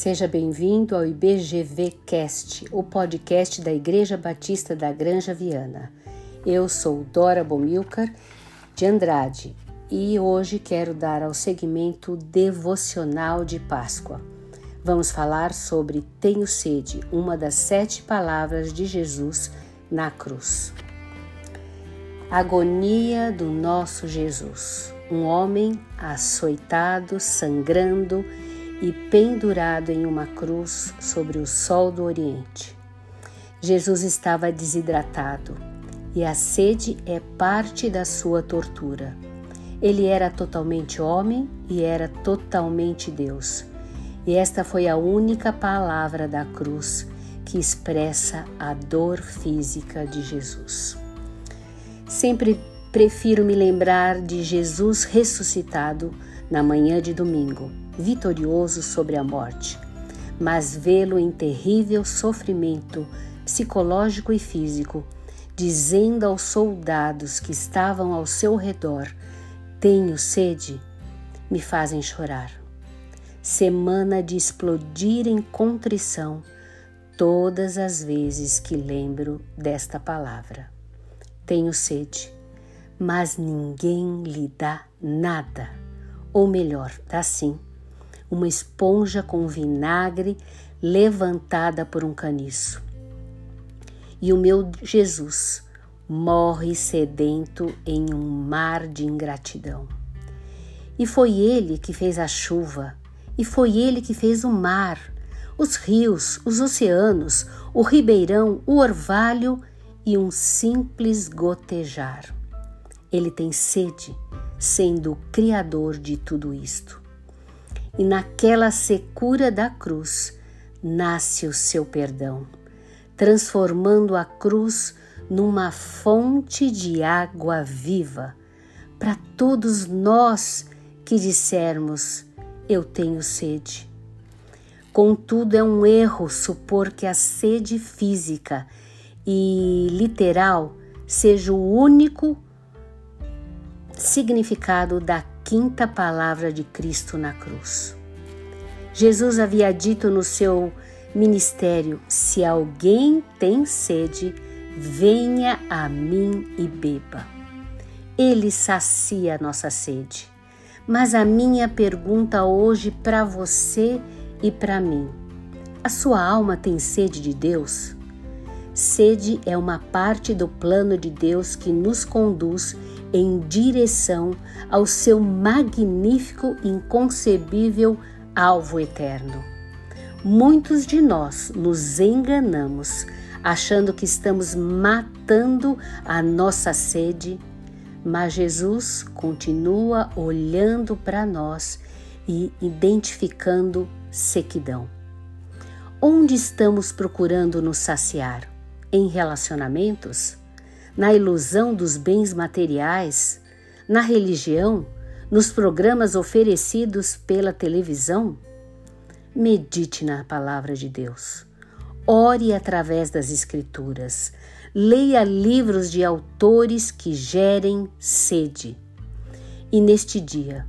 Seja bem-vindo ao IBGV Cast, o podcast da Igreja Batista da Granja Viana. Eu sou Dora Bomilcar de Andrade e hoje quero dar ao segmento devocional de Páscoa. Vamos falar sobre tenho sede, uma das sete palavras de Jesus na cruz. Agonia do nosso Jesus, um homem açoitado, sangrando e pendurado em uma cruz sobre o sol do Oriente. Jesus estava desidratado e a sede é parte da sua tortura. Ele era totalmente homem e era totalmente Deus. E esta foi a única palavra da cruz que expressa a dor física de Jesus. Sempre prefiro me lembrar de Jesus ressuscitado na manhã de domingo vitorioso sobre a morte, mas vê-lo em terrível sofrimento psicológico e físico, dizendo aos soldados que estavam ao seu redor: Tenho sede, me fazem chorar. Semana de explodir em contrição todas as vezes que lembro desta palavra. Tenho sede, mas ninguém lhe dá nada. Ou melhor, dá sim uma esponja com vinagre levantada por um caniço. E o meu Jesus morre sedento em um mar de ingratidão. E foi ele que fez a chuva, e foi ele que fez o mar, os rios, os oceanos, o ribeirão, o orvalho e um simples gotejar. Ele tem sede, sendo o Criador de tudo isto e naquela secura da cruz nasce o seu perdão, transformando a cruz numa fonte de água viva para todos nós que dissermos: Eu tenho sede. Contudo, é um erro supor que a sede física e literal seja o único significado da quinta palavra de Cristo na cruz. Jesus havia dito no seu ministério: Se alguém tem sede, venha a mim e beba. Ele sacia a nossa sede. Mas a minha pergunta hoje para você e para mim: a sua alma tem sede de Deus? Sede é uma parte do plano de Deus que nos conduz em direção ao seu magnífico, inconcebível alvo eterno. Muitos de nós nos enganamos achando que estamos matando a nossa sede, mas Jesus continua olhando para nós e identificando sequidão. Onde estamos procurando nos saciar? Em relacionamentos? na ilusão dos bens materiais, na religião, nos programas oferecidos pela televisão? Medite na palavra de Deus. Ore através das Escrituras. Leia livros de autores que gerem sede. E neste dia,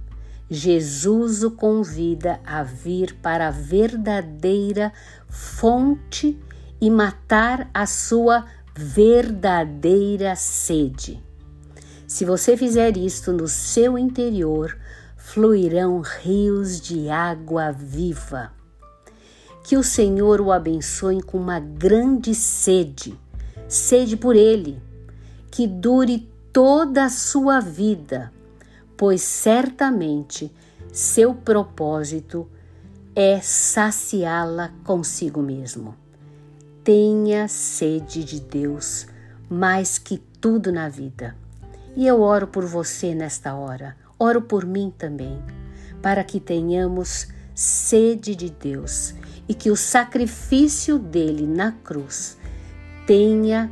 Jesus o convida a vir para a verdadeira fonte e matar a sua verdadeira sede. Se você fizer isto no seu interior, fluirão rios de água viva. Que o Senhor o abençoe com uma grande sede, sede por Ele, que dure toda a sua vida, pois certamente seu propósito é saciá-la consigo mesmo. Tenha sede de Deus mais que tudo na vida. E eu oro por você nesta hora, oro por mim também, para que tenhamos sede de Deus e que o sacrifício dele na cruz tenha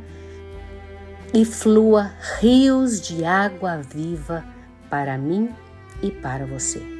e flua rios de água viva para mim e para você.